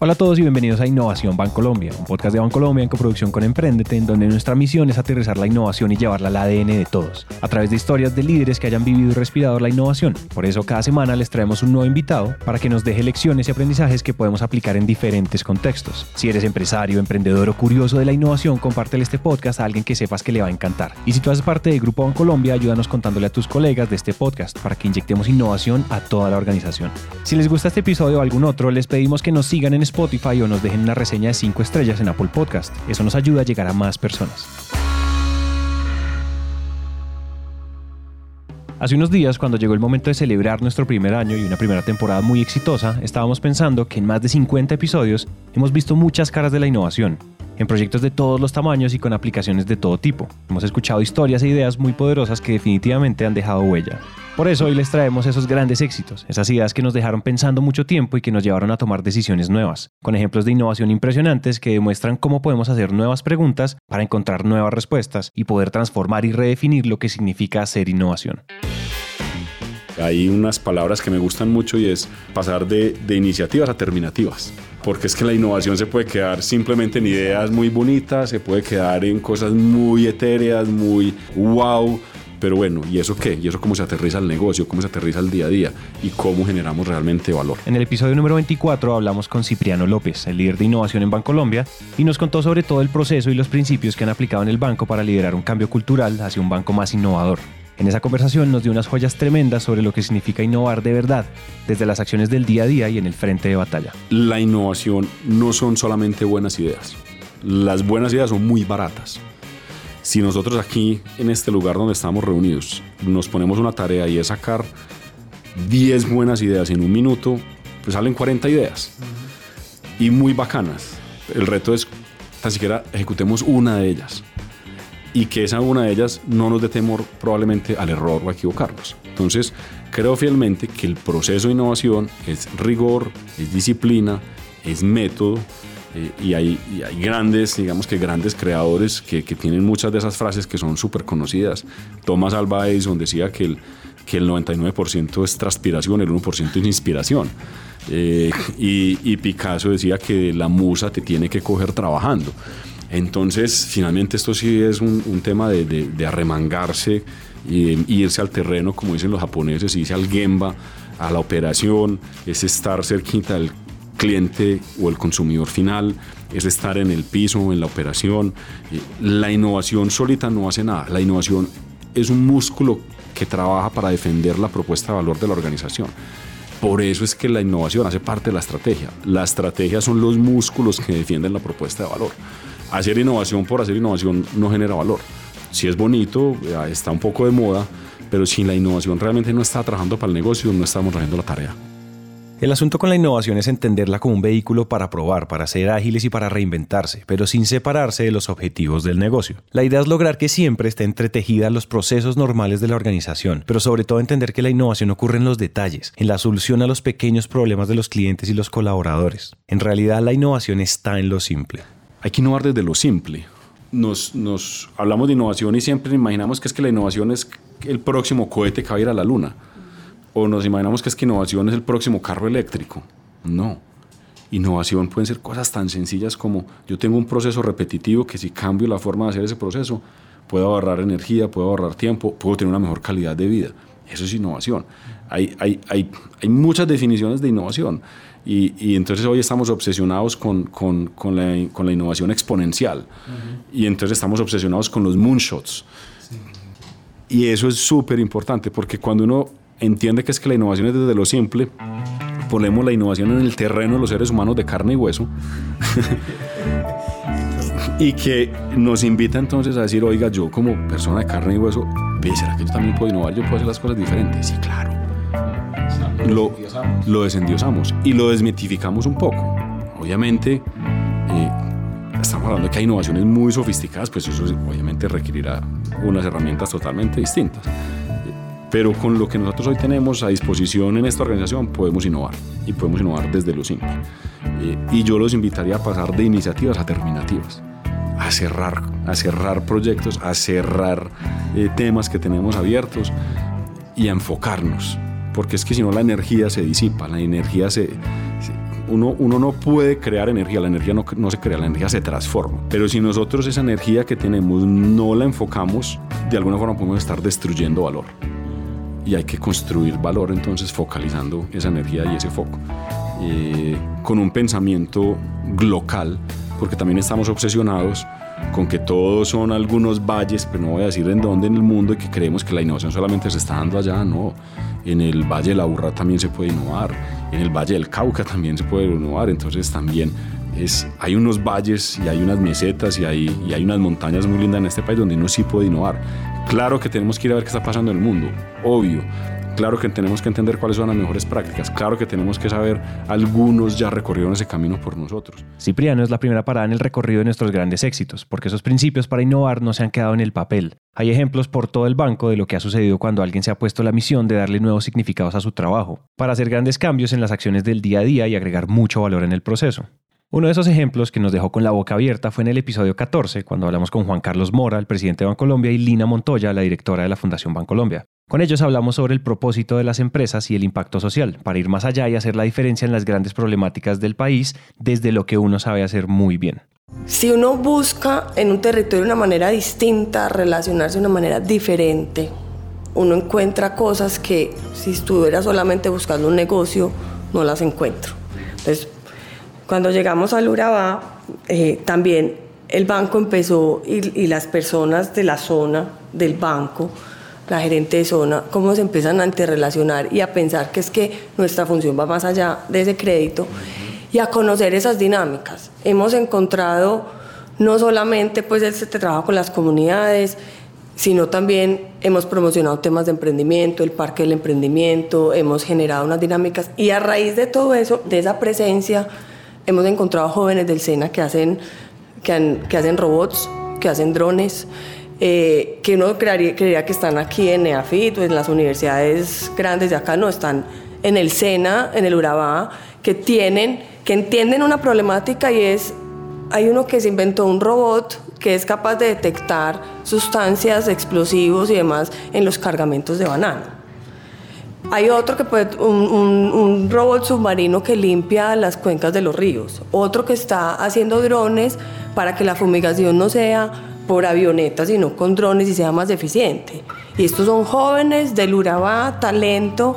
Hola a todos y bienvenidos a Innovación Bancolombia, un podcast de Bancolombia en coproducción con Emprendete, en donde nuestra misión es aterrizar la innovación y llevarla al ADN de todos, a través de historias de líderes que hayan vivido y respirado la innovación. Por eso cada semana les traemos un nuevo invitado para que nos deje lecciones y aprendizajes que podemos aplicar en diferentes contextos. Si eres empresario, emprendedor o curioso de la innovación, compártele este podcast a alguien que sepas que le va a encantar. Y si tú haces parte del Grupo Bancolombia, ayúdanos contándole a tus colegas de este podcast para que inyectemos innovación a toda la organización. Si les gusta este episodio o algún otro, les pedimos que nos sigan en Spotify o nos dejen una reseña de 5 estrellas en Apple Podcast. Eso nos ayuda a llegar a más personas. Hace unos días, cuando llegó el momento de celebrar nuestro primer año y una primera temporada muy exitosa, estábamos pensando que en más de 50 episodios hemos visto muchas caras de la innovación, en proyectos de todos los tamaños y con aplicaciones de todo tipo. Hemos escuchado historias e ideas muy poderosas que definitivamente han dejado huella. Por eso hoy les traemos esos grandes éxitos, esas ideas que nos dejaron pensando mucho tiempo y que nos llevaron a tomar decisiones nuevas, con ejemplos de innovación impresionantes que demuestran cómo podemos hacer nuevas preguntas para encontrar nuevas respuestas y poder transformar y redefinir lo que significa hacer innovación. Hay unas palabras que me gustan mucho y es pasar de, iniciativas a terminativas. Porque es que la innovación se puede quedar simplemente en ideas muy bonitas, se puede quedar en cosas muy etéreas, muy wow, pero bueno, ¿y eso qué? ¿Y eso cómo se aterriza al negocio? ¿Cómo se aterriza al día a día? ¿Y cómo generamos realmente valor? En el episodio número 24 hablamos con Cipriano López, el líder de innovación en Bancolombia, y nos contó sobre todo el proceso y los principios que han aplicado en el banco para liderar un cambio cultural hacia un banco más innovador. En esa conversación nos dio unas joyas tremendas sobre lo que significa innovar de verdad, desde las acciones del día a día y en el frente de batalla. La innovación no son solamente buenas ideas. Las buenas ideas son muy baratas. Si nosotros aquí, en este lugar donde estamos reunidos, nos ponemos una tarea y es sacar 10 buenas ideas en un minuto, pues salen 40 ideas. Y muy bacanas. El reto es tan siquiera ejecutemos una de ellas. Y que esa una de ellas no nos dé temor probablemente al error o a equivocarnos. Entonces, creo fielmente que el proceso de innovación es rigor, es disciplina, es método eh, y, hay, hay, grandes, digamos que grandes creadores que, que tienen muchas de esas frases que son súper conocidas. Thomas Alva Edison decía que el, que el 99% es transpiración, el 1% es inspiración. Eh, y, y, Picasso decía que la musa te tiene que coger trabajando. Entonces, finalmente esto sí es un, un tema de, de, de, arremangarse y irse al terreno, como dicen los japoneses, irse al gemba, a la operación, es estar cerquita del cliente o el consumidor final, es estar en el piso, en la operación. Eh, la innovación solita no hace nada. La innovación es un músculo que trabaja para defender la propuesta de valor de la organización. Por eso es que la innovación hace parte de la estrategia. La estrategia son los músculos que defienden la propuesta de valor. Hacer innovación por hacer innovación no genera valor. Si es bonito, está un poco de moda, pero si la innovación realmente no está trabajando para el negocio, no estamos haciendo la tarea. El asunto con la innovación es entenderla como un vehículo para probar, para ser ágiles y para reinventarse, pero sin separarse de los objetivos del negocio. La idea es lograr que siempre esté entretejida los procesos normales de la organización, pero sobre todo entender que la innovación ocurre en los detalles, en la solución a los pequeños problemas de los clientes y los colaboradores. En realidad la innovación está en lo simple. Hay que innovar desde lo simple. Nos, nos hablamos de innovación y siempre imaginamos que es que la innovación es el próximo cohete que va a ir a la luna o nos imaginamos que es que innovación es el próximo carro eléctrico. No. Innovación pueden ser cosas tan sencillas como yo tengo un proceso repetitivo que si cambio la forma de hacer ese proceso, puedo ahorrar energía, puedo ahorrar tiempo, puedo tener una mejor calidad de vida. Eso es innovación. Hay, hay, hay, hay muchas definiciones de innovación y, y, entonces hoy estamos obsesionados con, con, con, la, con la, innovación exponencial y entonces estamos obsesionados con los moonshots. Y eso es súper importante porque cuando uno entiende que es que la innovación es desde lo simple, ponemos la innovación en el terreno de los seres humanos de carne y hueso. y que nos invita entonces a decir, oiga, yo como persona de carne y hueso, ¿será que yo también puedo innovar? Yo puedo hacer las cosas diferentes. Sí, claro. Lo, lo desendiosamos y lo desmitificamos un poco. Obviamente, eh, estamos hablando de que hay innovaciones muy sofisticadas, pues eso obviamente requerirá unas herramientas totalmente distintas. Pero con lo que nosotros hoy tenemos a disposición en esta organización podemos innovar y podemos innovar desde lo simple. Eh, y yo los invitaría a pasar de iniciativas a terminativas, a cerrar, a cerrar proyectos, a cerrar eh, temas que tenemos abiertos y a enfocarnos. Porque es que si no la energía se disipa, la energía se, Uno, uno no puede crear energía, la energía no, no se crea, la energía se transforma. Pero si nosotros esa energía que tenemos no la enfocamos, de alguna forma podemos estar destruyendo valor. Y hay que construir valor entonces focalizando esa energía y ese foco. Eh, con un pensamiento local, porque también estamos obsesionados con que todos son algunos valles, pero no voy a decir en dónde en el mundo y que creemos que la innovación solamente se está dando allá, no. En el Valle de la Urra también se puede innovar, en el Valle del Cauca también se puede innovar, entonces también es, hay unos valles y hay unas mesetas y hay, y hay unas montañas muy lindas en este país donde uno sí puede innovar. Claro que tenemos que ir a ver qué está pasando en el mundo, obvio, Claro que tenemos que entender cuáles son las mejores prácticas. Claro que tenemos que saber algunos ya recorrieron ese camino por nosotros. Cipriano es la primera parada en el recorrido de nuestros grandes éxitos, porque esos principios para innovar no se han quedado en el papel. Hay ejemplos por todo el banco de lo que ha sucedido cuando alguien se ha puesto la misión de darle nuevos significados a su trabajo, para hacer grandes cambios en las acciones del día a día y agregar mucho valor en el proceso. Uno de esos ejemplos que nos dejó con la boca abierta fue en el episodio 14, cuando hablamos con Juan Carlos Mora, el presidente de Bancolombia, y Lina Montoya, la directora de la Fundación Bancolombia. Con ellos hablamos sobre el propósito de las empresas y el impacto social, para ir más allá y hacer la diferencia en las grandes problemáticas del país desde lo que uno sabe hacer muy bien. Si uno busca en un territorio una manera distinta, relacionarse de una manera diferente, uno encuentra cosas que si estuviera solamente buscando un negocio, no las encuentro. Entonces, cuando llegamos al Urabá, eh, también el banco empezó y, y las personas de la zona del banco la gerente de zona, cómo se empiezan a interrelacionar y a pensar que es que nuestra función va más allá de ese crédito y a conocer esas dinámicas. Hemos encontrado no solamente pues este trabajo con las comunidades, sino también hemos promocionado temas de emprendimiento, el parque del emprendimiento, hemos generado unas dinámicas y a raíz de todo eso, de esa presencia, hemos encontrado jóvenes del SENA que hacen, que, que hacen robots, que hacen drones, eh, que uno creería, que están aquí en EAFIT o en las universidades grandes de acá, no, están en el SENA, en el Urabá, que tienen, que entienden una problemática y es, hay uno que se inventó un robot que es capaz de detectar sustancias, explosivos y demás en los cargamentos de banano. Hay otro que puede, un, robot submarino que limpia las cuencas de los ríos. Otro que está haciendo drones para que la fumigación no sea por avionetas, sino con drones y sea más eficiente. Y estos son jóvenes del Urabá, talento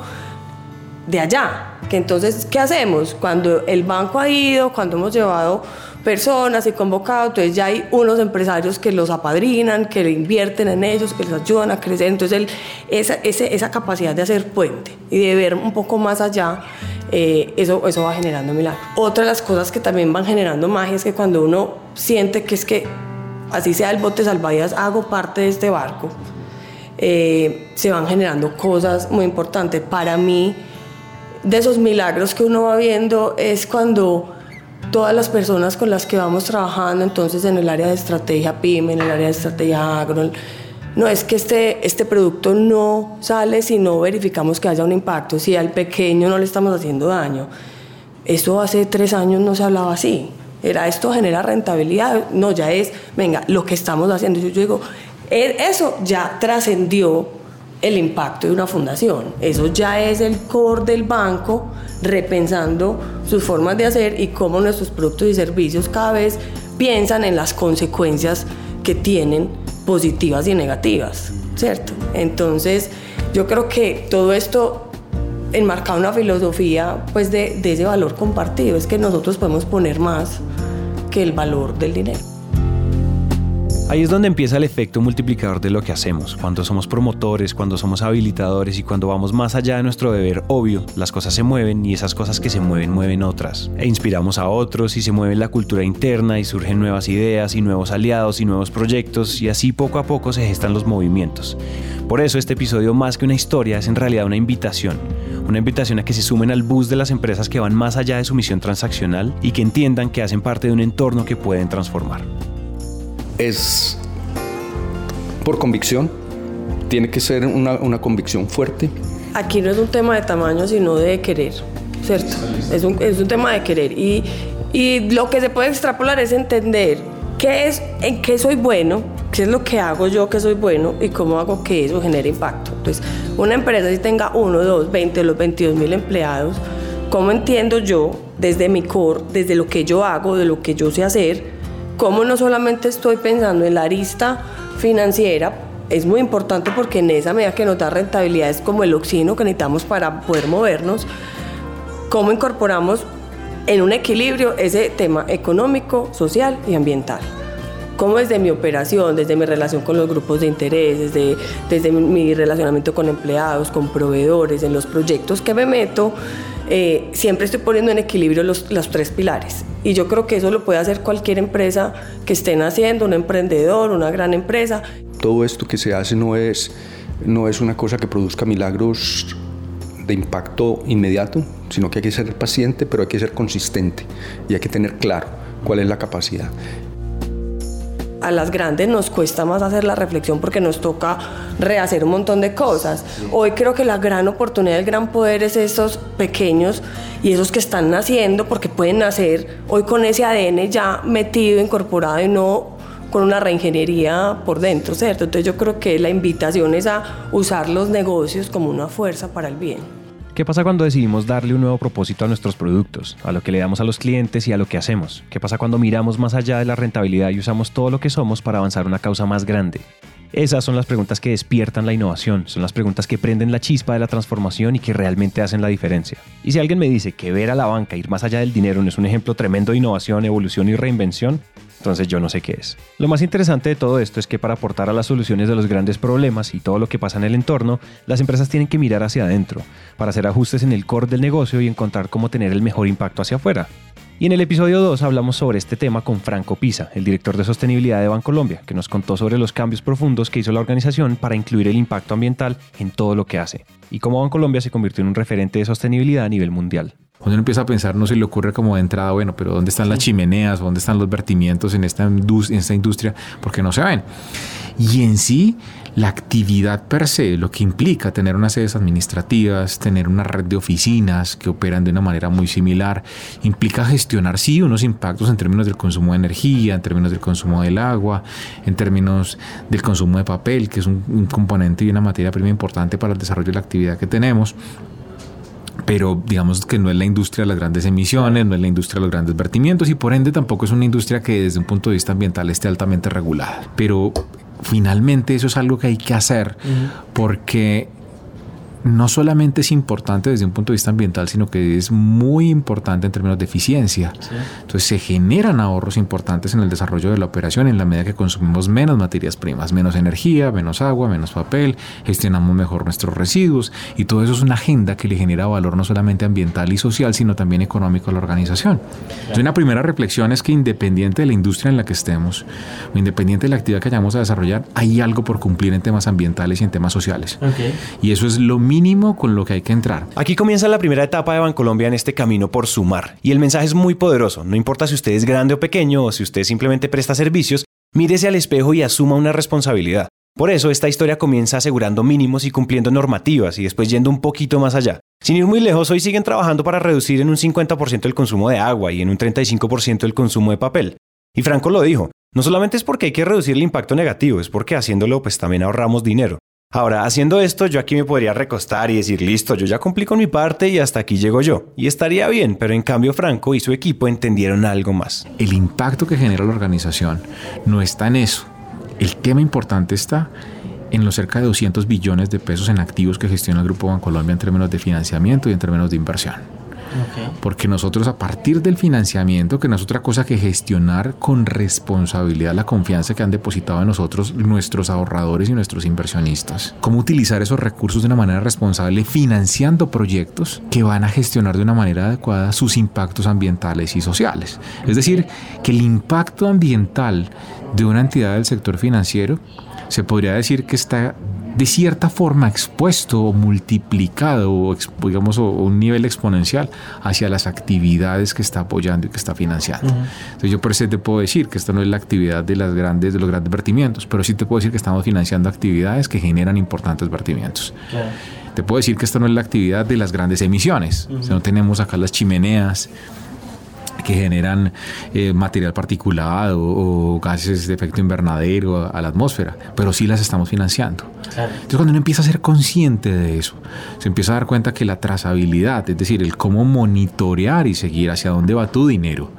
de allá. Que entonces, ¿qué hacemos? Cuando el banco ha ido, cuando hemos llevado personas y convocado, entonces ya hay unos empresarios que los apadrinan, que le invierten en ellos, que les ayudan a crecer. Entonces, esa, esa, capacidad de hacer puente y de ver un poco más allá, eh, eso, eso va generando milagros. Otra de las cosas que también van generando magia es que cuando uno siente que es que así sea el bote salvavidas, hago parte de este barco, eh, se van generando cosas muy importantes. Para mí, de esos milagros que uno va viendo es cuando todas las personas con las que vamos trabajando, entonces en el área de estrategia PYME, en el área de estrategia agro, no es que este, este producto no sale si no verificamos que haya un impacto, si al pequeño no le estamos haciendo daño. Eso hace tres años no se hablaba así. Era esto genera rentabilidad, no, ya es, venga, lo que estamos haciendo. Yo, digo, e, eso ya trascendió el impacto de una fundación. Eso ya es el core del banco, repensando sus formas de hacer y cómo nuestros productos y servicios cada vez piensan en las consecuencias que tienen positivas y negativas, ¿cierto? Entonces, yo creo que todo esto enmarca una filosofía pues de, de ese valor compartido, es que nosotros podemos poner más que el valor del dinero. Ahí es donde empieza el efecto multiplicador de lo que hacemos. Cuando somos promotores, cuando somos habilitadores y cuando vamos más allá de nuestro deber obvio, las cosas se mueven y esas cosas que se mueven mueven otras. E inspiramos a otros y se mueve la cultura interna y surgen nuevas ideas y nuevos aliados y nuevos proyectos y así poco a poco se gestan los movimientos. Por eso este episodio más que una historia es en realidad una invitación. Una invitación a que se sumen al bus de las empresas que van más allá de su misión transaccional y que entiendan que hacen parte de un entorno que pueden transformar es por convicción, tiene que ser una, convicción fuerte. Aquí no es un tema de tamaño, sino de querer, ¿cierto? Es un, es un tema de querer. Y, y lo que se puede extrapolar es entender qué es, en qué soy bueno, qué es lo que hago yo que soy bueno y cómo hago que eso genere impacto. Entonces, una empresa si tenga uno, dos, veinte, los 22 mil empleados, ¿Cómo entiendo yo, desde mi core, desde lo que yo hago, de lo que yo sé hacer, cómo no solamente estoy pensando en la arista financiera, es muy importante porque en esa medida que nos da rentabilidad es como el oxígeno que necesitamos para poder movernos, cómo incorporamos en un equilibrio ese tema económico, social y ambiental. Cómo desde mi operación, desde mi relación con los grupos de interés, desde, desde mi relacionamiento con empleados, con proveedores, en los proyectos que me meto, eh, siempre estoy poniendo en equilibrio los, los, tres pilares. Y yo creo que eso lo puede hacer cualquier empresa que estén haciendo, un emprendedor, una gran empresa. Todo esto que se hace no es, no es una cosa que produzca milagros de impacto inmediato, sino que hay que ser paciente, pero hay que ser consistente y hay que tener claro cuál es la capacidad a las grandes nos cuesta más hacer la reflexión porque nos toca rehacer un montón de cosas. Hoy creo que la gran oportunidad, el gran poder es esos pequeños y esos que están naciendo porque pueden nacer hoy con ese ADN ya metido, incorporado y no con una reingeniería por dentro, ¿cierto? Entonces yo creo que la invitación es a usar los negocios como una fuerza para el bien. ¿Qué pasa cuando decidimos darle un nuevo propósito a nuestros productos, a lo que le damos a los clientes y a lo que hacemos? ¿Qué pasa cuando miramos más allá de la rentabilidad y usamos todo lo que somos para avanzar una causa más grande? Esas son las preguntas que despiertan la innovación, son las preguntas que prenden la chispa de la transformación y que realmente hacen la diferencia. Y si alguien me dice que ver a la banca ir más allá del dinero no es un ejemplo tremendo de innovación, evolución y reinvención, entonces yo no sé qué es. Lo más interesante de todo esto es que para aportar a las soluciones de los grandes problemas y todo lo que pasa en el entorno, las empresas tienen que mirar hacia adentro, para hacer ajustes en el core del negocio y encontrar cómo tener el mejor impacto hacia afuera. Y en el episodio 2 hablamos sobre este tema con Franco Pisa, el director de sostenibilidad de Bancolombia, que nos contó sobre los cambios profundos que hizo la organización para incluir el impacto ambiental en todo lo que hace, y cómo Bancolombia se convirtió en un referente de sostenibilidad a nivel mundial. Cuando uno empieza a pensar, no se le ocurre como de entrada, bueno, pero ¿dónde están las chimeneas? ¿Dónde están los vertimientos en esta, en esta industria? Porque no se ven. Y en sí, la actividad per se, lo que implica tener unas sedes administrativas, tener una red de oficinas que operan de una manera muy similar, implica gestionar, sí, unos impactos en términos del consumo de energía, en términos del consumo del agua, en términos del consumo de papel, que es un, componente y una materia prima importante para el desarrollo de la actividad que tenemos pero digamos que no es la industria de las grandes emisiones, no es la industria de los grandes vertimientos y por ende tampoco es una industria que desde un punto de vista ambiental esté altamente regulada. Pero finalmente eso es algo que hay que hacer porque no solamente es importante desde un punto de vista ambiental, sino que es muy importante en términos de eficiencia. Entonces se generan ahorros importantes en el desarrollo de la operación en la medida que consumimos menos materias primas, menos energía, menos agua, menos papel, gestionamos mejor nuestros residuos y todo eso es una agenda que le genera valor no solamente ambiental y social, sino también económico a la organización. Entonces una primera reflexión es que independiente de la industria en la que estemos o independiente de la actividad que vayamos a desarrollar, hay algo por cumplir en temas ambientales y en temas sociales. Y eso es lo mínimo con lo que hay que entrar. Aquí comienza la primera etapa de Bancolombia en este camino por sumar. Y el mensaje es muy poderoso. No importa si usted es grande o pequeño o si usted simplemente presta servicios, mírese al espejo y asuma una responsabilidad. Por eso esta historia comienza asegurando mínimos y cumpliendo normativas y después yendo un poquito más allá. Sin ir muy lejos, hoy siguen trabajando para reducir en un 50% el consumo de agua y en un 35% el consumo de papel. Y Franco lo dijo, no solamente es porque hay que reducir el impacto negativo, es porque haciéndolo pues también ahorramos dinero. Ahora, haciendo esto, yo aquí me podría recostar y decir, listo, yo ya cumplí con mi parte y hasta aquí llego yo. Y estaría bien, pero en cambio Franco y su equipo entendieron algo más. El impacto que genera la organización no está en eso. El tema importante está en los cerca de 200 billones de pesos en activos que gestiona el Grupo Bancolombia en términos de financiamiento y en términos de inversión. Porque nosotros a partir del financiamiento, que no es otra cosa que gestionar con responsabilidad la confianza que han depositado en nosotros nuestros ahorradores y nuestros inversionistas, cómo utilizar esos recursos de una manera responsable financiando proyectos que van a gestionar de una manera adecuada sus impactos ambientales y sociales. Es decir, que el impacto ambiental de una entidad del sector financiero se podría decir que está de cierta forma expuesto o multiplicado o digamos un nivel exponencial hacia las actividades que está apoyando y que está financiando. Entonces yo por eso te puedo decir que esta no es la actividad de las grandes de los grandes vertimientos, pero sí te puedo decir que estamos financiando actividades que generan importantes vertimientos. Te puedo decir que esta no es la actividad de las grandes emisiones. no tenemos acá las chimeneas que generan eh, material particulado o, gases de efecto invernadero a, la atmósfera, pero sí las estamos financiando. Entonces cuando uno empieza a ser consciente de eso, se empieza a dar cuenta que la trazabilidad, es decir, el cómo monitorear y seguir hacia dónde va tu dinero,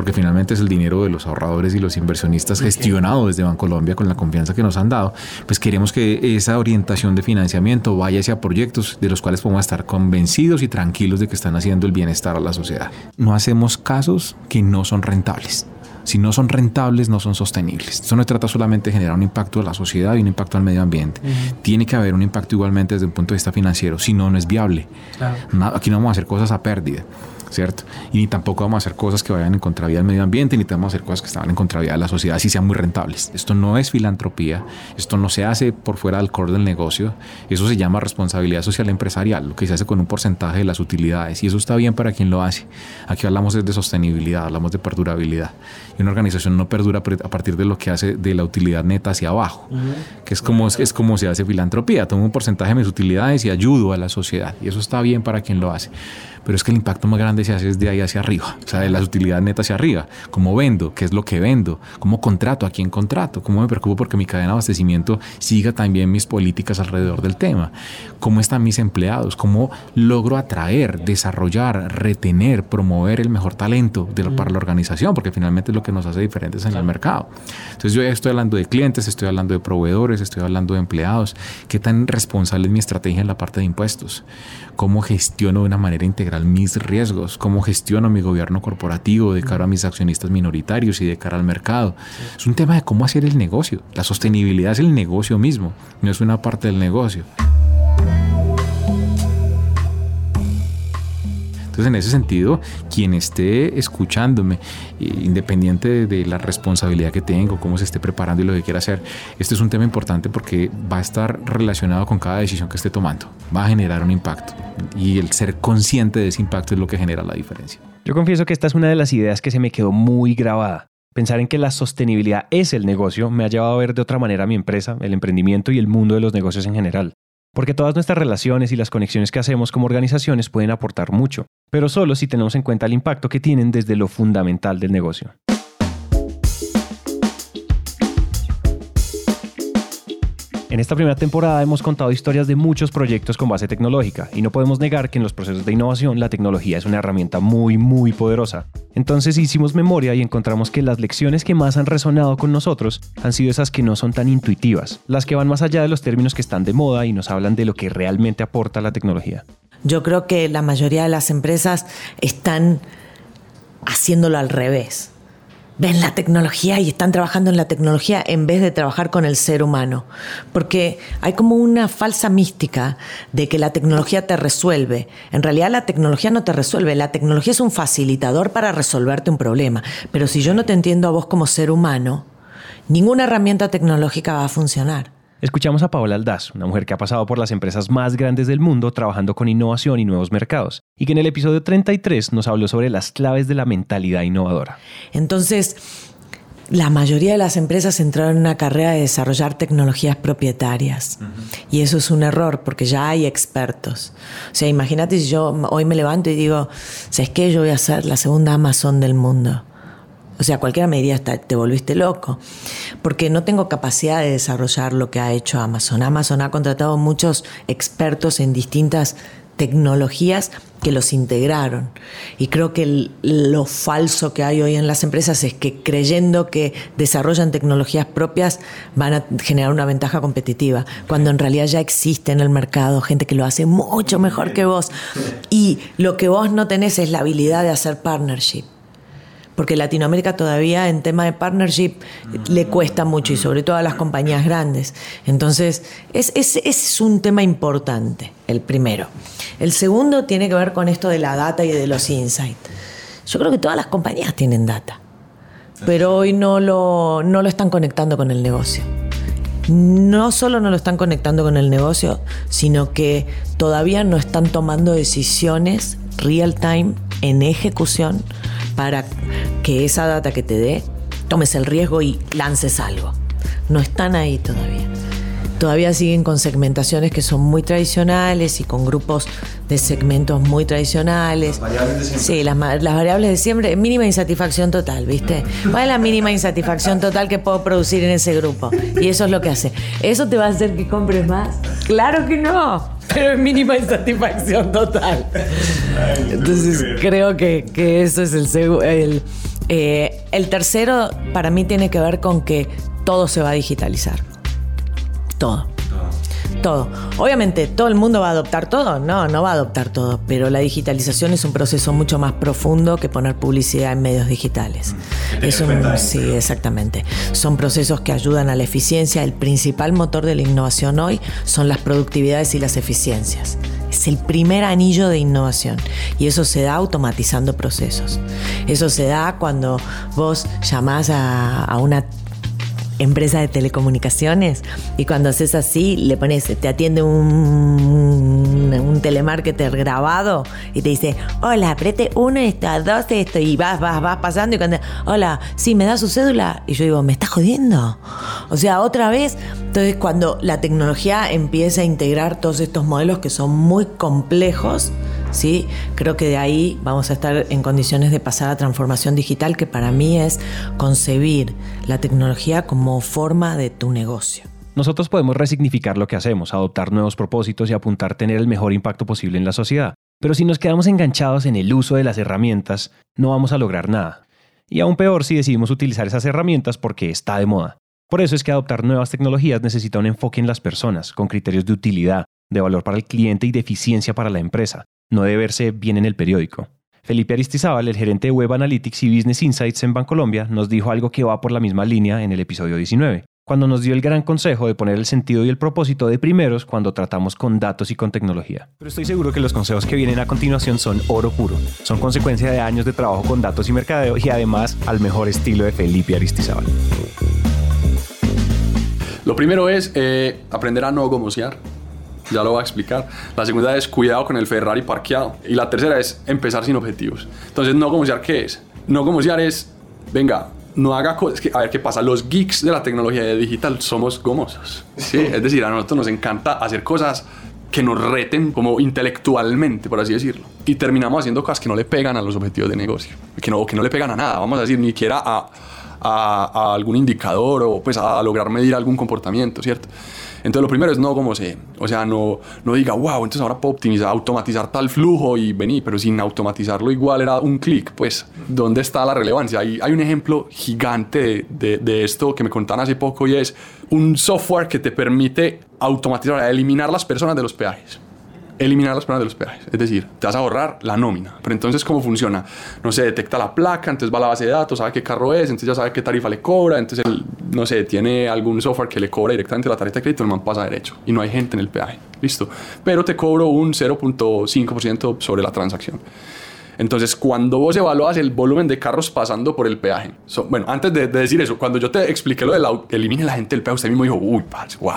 porque finalmente es el dinero de los ahorradores y los inversionistas gestionado desde Bancolombia con la confianza que nos han dado, pues queremos que esa orientación de financiamiento vaya hacia proyectos de los cuales podemos estar convencidos y tranquilos de que están haciendo el bienestar a la sociedad. No hacemos casos que no son rentables. Si no son rentables, no son sostenibles. Esto no trata solamente de generar un impacto a la sociedad y un impacto al medio ambiente. Tiene que haber un impacto igualmente desde un punto de vista financiero. Si no, no es viable. Aquí no vamos a hacer cosas a pérdida. ¿Cierto? Y ni tampoco vamos a hacer cosas que vayan en contravía del medio ambiente, ni vamos a hacer cosas que estaban en contravía de la sociedad, si sean muy rentables. Esto no es filantropía, esto no se hace por fuera del core del negocio, eso se llama responsabilidad social empresarial, lo que se hace con un porcentaje de las utilidades, y eso está bien para quien lo hace. Aquí hablamos de sostenibilidad, hablamos de perdurabilidad, y una organización no perdura a partir de lo que hace de la utilidad neta hacia abajo, que es como, es como se hace filantropía, tomo un porcentaje de mis utilidades y ayudo a la sociedad, y eso está bien para quien lo hace pero es que el impacto más grande se hace desde ahí hacia arriba, o sea, de las utilidades netas hacia arriba. ¿Cómo vendo? ¿Qué es lo que vendo? ¿Cómo contrato? ¿A quién contrato? ¿Cómo me preocupo porque mi cadena de abastecimiento siga también mis políticas alrededor del tema? ¿Cómo están mis empleados? ¿Cómo logro atraer, desarrollar, retener, promover el mejor talento para la organización? Porque finalmente es lo que nos hace diferentes en el mercado. Entonces yo ya estoy hablando de clientes, estoy hablando de proveedores, estoy hablando de empleados. ¿Qué tan responsable es mi estrategia en la parte de impuestos? ¿Cómo gestiono de una manera integral mis riesgos, cómo gestiono mi gobierno corporativo de cara a mis accionistas minoritarios y de cara al mercado. Es un tema de cómo hacer el negocio. La sostenibilidad es el negocio mismo, no es una parte del negocio. Entonces, en ese sentido, quien esté escuchándome, eh, independiente de la responsabilidad que tengo, cómo se esté preparando y lo que quiera hacer, este es un tema importante porque va a estar relacionado con cada decisión que esté tomando. Va a generar un impacto y el ser consciente de ese impacto es lo que genera la diferencia. Yo confieso que esta es una de las ideas que se me quedó muy grabada. Pensar en que la sostenibilidad es el negocio me ha llevado a ver de otra manera mi empresa, el emprendimiento y el mundo de los negocios en general. Porque todas nuestras relaciones y las conexiones que hacemos como organizaciones pueden aportar mucho, pero solo si tenemos en cuenta el impacto que tienen desde lo fundamental del negocio. En esta primera temporada hemos contado historias de muchos proyectos con base tecnológica y no podemos negar que en los procesos de innovación la tecnología es una herramienta muy muy poderosa. Entonces hicimos memoria y encontramos que las lecciones que más han resonado con nosotros han sido esas que no son tan intuitivas, las que van más allá de los términos que están de moda y nos hablan de lo que realmente aporta la tecnología. Yo creo que la mayoría de las empresas están haciéndolo al revés ven la tecnología y están trabajando en la tecnología en vez de trabajar con el ser humano. Porque hay como una falsa mística de que la tecnología te resuelve. En realidad la tecnología no te resuelve, la tecnología es un facilitador para resolverte un problema. Pero si yo no te entiendo a vos como ser humano, ninguna herramienta tecnológica va a funcionar. Escuchamos a Paola Aldaz, una mujer que ha pasado por las empresas más grandes del mundo trabajando con innovación y nuevos mercados, y que en el episodio 33 nos habló sobre las claves de la mentalidad innovadora. Entonces, la mayoría de las empresas entraron en una carrera de desarrollar tecnologías propietarias. Y eso es un error porque ya hay expertos. O sea, imagínate si yo hoy me levanto y digo, ¿sabes qué? Yo voy a ser la segunda Amazon del mundo. O sea, cualquiera me diría, te volviste loco, porque no tengo capacidad de desarrollar lo que ha hecho Amazon. Amazon ha contratado muchos expertos en distintas tecnologías que los integraron. Y creo que lo falso que hay hoy en las empresas es que creyendo que desarrollan tecnologías propias van a generar una ventaja competitiva, cuando en realidad ya existe en el mercado gente que lo hace mucho mejor que vos. Y lo que vos no tenés es la habilidad de hacer partnership porque Latinoamérica todavía en tema de partnership le cuesta mucho y sobre todo a las compañías grandes. Entonces, ese es, un tema importante, el primero. El segundo tiene que ver con esto de la data y de los insights. Yo creo que todas las compañías tienen data, pero hoy no lo, no lo están conectando con el negocio. No solo no lo están conectando con el negocio, sino que todavía no están tomando decisiones real time en ejecución para que esa data que te dé tomes el riesgo y lances algo. No están ahí todavía. todavía siguen con segmentaciones que son muy tradicionales y con grupos de segmentos muy tradicionales. Las variables de siempre. Sí, las, las variables de siempre, mínima insatisfacción total, ¿viste? ¿Cuál es la mínima insatisfacción total que puedo producir en ese grupo? Y eso es lo que hace. ¿Eso te va a hacer que compres más? Claro que no, pero es mínima insatisfacción total. Entonces creo que, que eso es el, el, eh, el tercero para mí tiene que ver con que todo se va a digitalizar. Todo. Todo. Obviamente, ¿todo el mundo va a adoptar todo? No, no va a adoptar todo, pero la digitalización es un proceso mucho más profundo que poner publicidad en medios digitales. Mm, es un, sí, exactamente. Son procesos que ayudan a la eficiencia. El principal motor de la innovación hoy son las productividades y las eficiencias. Es el primer anillo de innovación y eso se da automatizando procesos. Eso se da cuando vos llamás a, a una empresa de telecomunicaciones. Y cuando haces así le pones, te atiende un, un telemarketer grabado y te dice, hola, aprete uno esto, dos esto y vas, vas, vas pasando y cuando, hola, sí, me da su cédula y yo digo, ¿me estás jodiendo? O sea, otra vez, entonces cuando la tecnología empieza a integrar todos estos modelos que son muy complejos, ¿sí? Creo que de ahí vamos a estar en condiciones de pasar a transformación digital, que para mí es concebir la tecnología como forma de tu negocio. Nosotros podemos resignificar lo que hacemos, adoptar nuevos propósitos y apuntar a tener el mejor impacto posible en la sociedad. Pero si nos quedamos enganchados en el uso de las herramientas, no vamos a lograr nada. Y aún peor si decidimos utilizar esas herramientas porque está de moda. Por eso es que adoptar nuevas tecnologías necesita un enfoque en las personas, con criterios de utilidad, de valor para el cliente y de eficiencia para la empresa, no debe verse bien en el periódico. Felipe Aristizábal, el gerente de Web Analytics y Business Insights en Bancolombia, nos dijo algo que va por la misma línea en el episodio 19, cuando nos dio el gran consejo de poner el sentido y el propósito de primeros cuando tratamos con datos y con tecnología. Pero estoy seguro que los consejos que vienen a continuación son oro puro. Son consecuencia de años de trabajo con datos y mercadeo y además al mejor estilo de Felipe Aristizábal. Lo primero es eh, aprender a no gomosear ya lo voy a explicar. La segunda es cuidado con el Ferrari parqueado. Y la tercera es empezar sin objetivos. Entonces, no gomosear, ¿qué es? No gomosear es, venga, no haga cosas. A ver qué pasa. Los geeks de la tecnología digital somos gomosos. ¿sí? Es decir, a nosotros nos encanta hacer cosas que nos reten como intelectualmente, por así decirlo. Y terminamos haciendo cosas que no le pegan a los objetivos de negocio, que no, que no le pegan a nada, vamos a decir, ni siquiera a, a, algún indicador o pues a, a, lograr medir algún comportamiento, ¿cierto? Entonces lo primero es no como se, o sea, no, no diga, wow, entonces ahora puedo optimizar, automatizar tal flujo y venir, pero sin automatizarlo igual era un clic, pues, ¿dónde está la relevancia? Hay, hay un ejemplo gigante de, de, esto que me contaron hace poco y es un software que te permite automatizar, eliminar las personas de los peajes eliminar las personas de los peajes. Es decir, te vas a ahorrar la nómina. Pero entonces, ¿cómo funciona? No sé, detecta la placa, entonces va a la base de datos, sabe qué carro es, entonces ya sabe qué tarifa le cobra, entonces, no sé, tiene algún software que le cobra directamente la tarjeta de crédito, el man pasa derecho y no hay gente en el peaje. Listo. Pero te cobro un 0.5% sobre la transacción. Entonces, cuando vos evalúas el volumen de carros pasando por el peaje, bueno, antes de, decir eso, cuando yo te expliqué lo de la, elimine la gente del peaje, usted mismo dijo, uy, wow.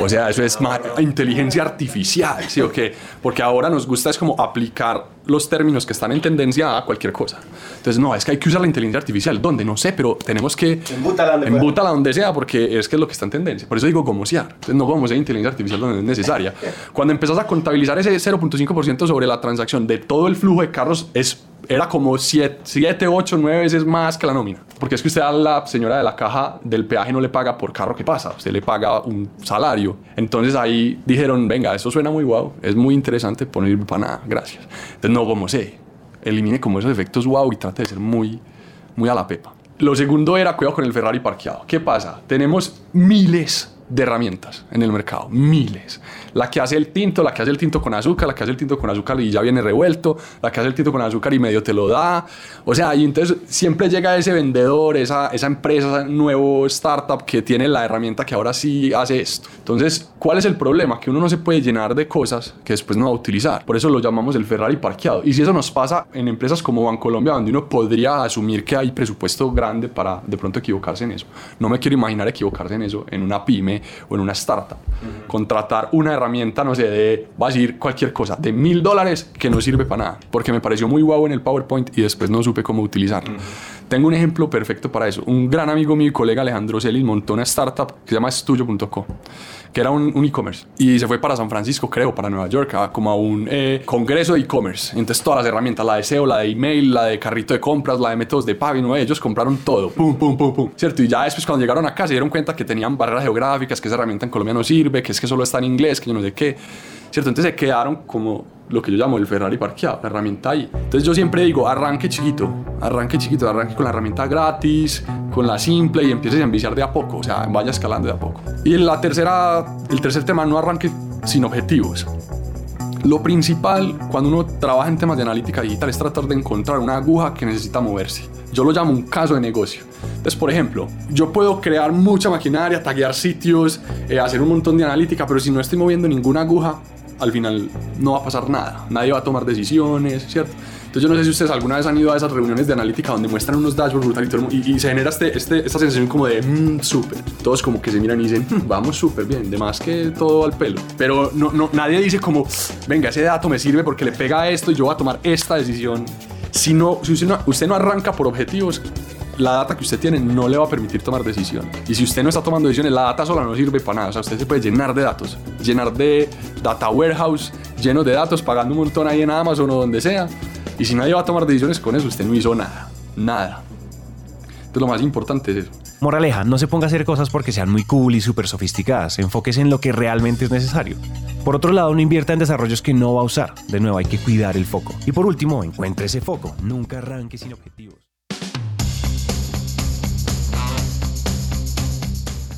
O sea, eso es inteligencia artificial, ¿sí o qué? Porque ahora nos gusta es como aplicar los términos que están en tendencia a cualquier cosa. Entonces, no, es que hay que usar la inteligencia artificial. ¿Dónde? No sé, pero tenemos que... Embútala donde, donde sea porque es que es lo que está en tendencia. Por eso digo gomosear. Entonces, no gomosear inteligencia artificial donde es necesaria. Cuando empezás a contabilizar ese 0.5% sobre la transacción de todo el flujo de carros, es era como 7, 8, 9 veces más que la nómina. Porque es que usted a la señora de la caja del peaje no le paga por carro que pasa, usted le paga un salario. Entonces ahí dijeron, venga, eso suena muy guau, es muy interesante, poner para nada, gracias. Entonces no como sé, elimine como esos efectos guau y trate de ser muy, muy a la pepa. Lo segundo era cuidado con el Ferrari parqueado. ¿Qué pasa? Tenemos miles de herramientas en el mercado, miles la que hace el tinto, la que hace el tinto con azúcar, la que hace el tinto con azúcar y ya viene revuelto, la que hace el tinto con azúcar y medio te lo da. O sea, y entonces siempre llega ese vendedor, esa, esa empresa, ese nuevo startup que tiene la herramienta que ahora sí hace esto. Entonces, ¿cuál es el problema? Que uno no se puede llenar de cosas que después no va a utilizar. Por eso lo llamamos el Ferrari parqueado. Y si eso nos pasa en empresas como Bancolombia, donde uno podría asumir que hay presupuesto grande para de pronto equivocarse en eso. No me quiero imaginar equivocarse en eso en una pyme o en una startup. Contratar una herramienta, no sé, de, va a decir cualquier cosa, de mil dólares que no sirve para nada, porque me pareció muy guau en el PowerPoint y después no supe cómo utilizarlo. Tengo un ejemplo perfecto para eso. Un gran amigo mío y colega Alejandro Celis montó una startup que se llama Estudio.co que era un, e-commerce. Y se fue para San Francisco, creo, para Nueva York, como a un eh, congreso de e-commerce. Entonces todas las herramientas, la de SEO, la de email, la de carrito de compras, la de métodos de pago, ¿no? ellos compraron todo, pum, pum, pum, pum, ¿cierto? Y ya después cuando llegaron acá se dieron cuenta que tenían barreras geográficas, que esa herramienta en Colombia no sirve, que es que solo está en inglés, que yo no sé qué, ¿cierto? Entonces se quedaron como lo que yo llamo el Ferrari parqueado, la herramienta ahí. Entonces yo siempre digo, arranque chiquito, arranque chiquito, arranque con la herramienta gratis, con la simple y empieces a enviciar de a poco, o sea, vaya escalando de a poco. Y en la tercera, el tercer tema, no arranque sin objetivos. Lo principal cuando uno trabaja en temas de analítica digital es tratar de encontrar una aguja que necesita moverse. Yo lo llamo un caso de negocio. Entonces, por ejemplo, yo puedo crear mucha maquinaria, taguear sitios, eh, hacer un montón de analítica, pero si no estoy moviendo ninguna aguja, al final no va a pasar nada. Nadie va a tomar decisiones, ¿cierto? Entonces yo no sé si ustedes alguna vez han ido a esas reuniones de analítica donde muestran unos dashboards brutales y, se genera este, este, esta sensación como de mmm, súper. Todos como que se miran y dicen, mm, vamos súper bien, de más que todo al pelo. Pero no, no, nadie dice como, venga, ese dato me sirve porque le pega a esto y yo voy a tomar esta decisión. Si, no, si usted, no, usted no arranca por objetivos, la data que usted tiene no le va a permitir tomar decisiones. Y si usted no está tomando decisiones, la data sola no sirve para nada. O sea, usted se puede llenar de datos, llenar de data warehouse, lleno de datos, pagando un montón ahí en Amazon o donde sea. Y si nadie va a tomar decisiones con eso, usted no hizo nada. Nada. Entonces lo más importante es eso. Moraleja, no se ponga a hacer cosas porque sean muy cool y súper sofisticadas. Enfóquese en lo que realmente es necesario. Por otro lado, no invierta en desarrollos que no va a usar. De nuevo, hay que cuidar el foco. Y por último, encuentre ese foco. Nunca arranque sin objetivos.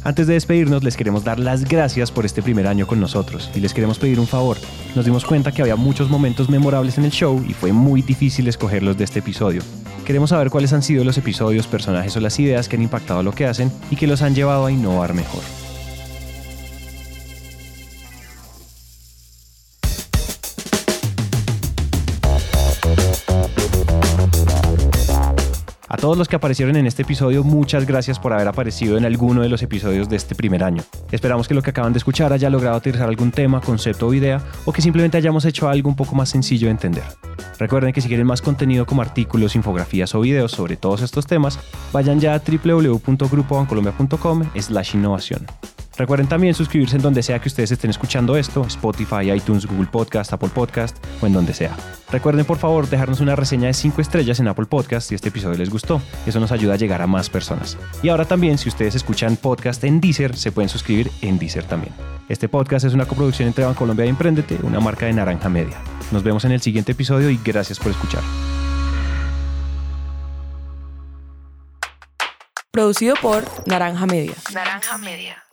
Antes de despedirnos, les queremos dar las gracias por este primer año con nosotros y les queremos pedir un favor. Nos dimos cuenta que había muchos momentos memorables en el show y fue muy difícil escogerlos de este episodio. Queremos saber cuáles han sido los episodios, personajes o las ideas que han impactado lo que hacen y que los han llevado a innovar mejor. A todos los que aparecieron en este episodio, muchas gracias por haber aparecido en alguno de los episodios de este primer año. Esperamos que lo que acaban de escuchar haya logrado aterrizar algún tema, concepto o idea, o que simplemente hayamos hecho algo un poco más sencillo de entender. Recuerden que si quieren más contenido como artículos, infografías o videos sobre todos estos temas, vayan ya a www.grupobancolombia.com slash innovación. Recuerden también suscribirse en donde sea que ustedes estén escuchando esto, Spotify, iTunes, Google Podcast, Apple Podcast o en donde sea. Recuerden por favor dejarnos una reseña de 5 estrellas en Apple Podcast si este episodio les gustó. Eso nos ayuda a llegar a más personas. Y ahora también si ustedes escuchan podcast en Deezer, se pueden suscribir en Deezer también. Este podcast es una coproducción entre Bancolombia y Emprendete, una marca de Naranja Media. Nos vemos en el siguiente episodio y gracias por escuchar. Producido por Naranja Media. Naranja Media.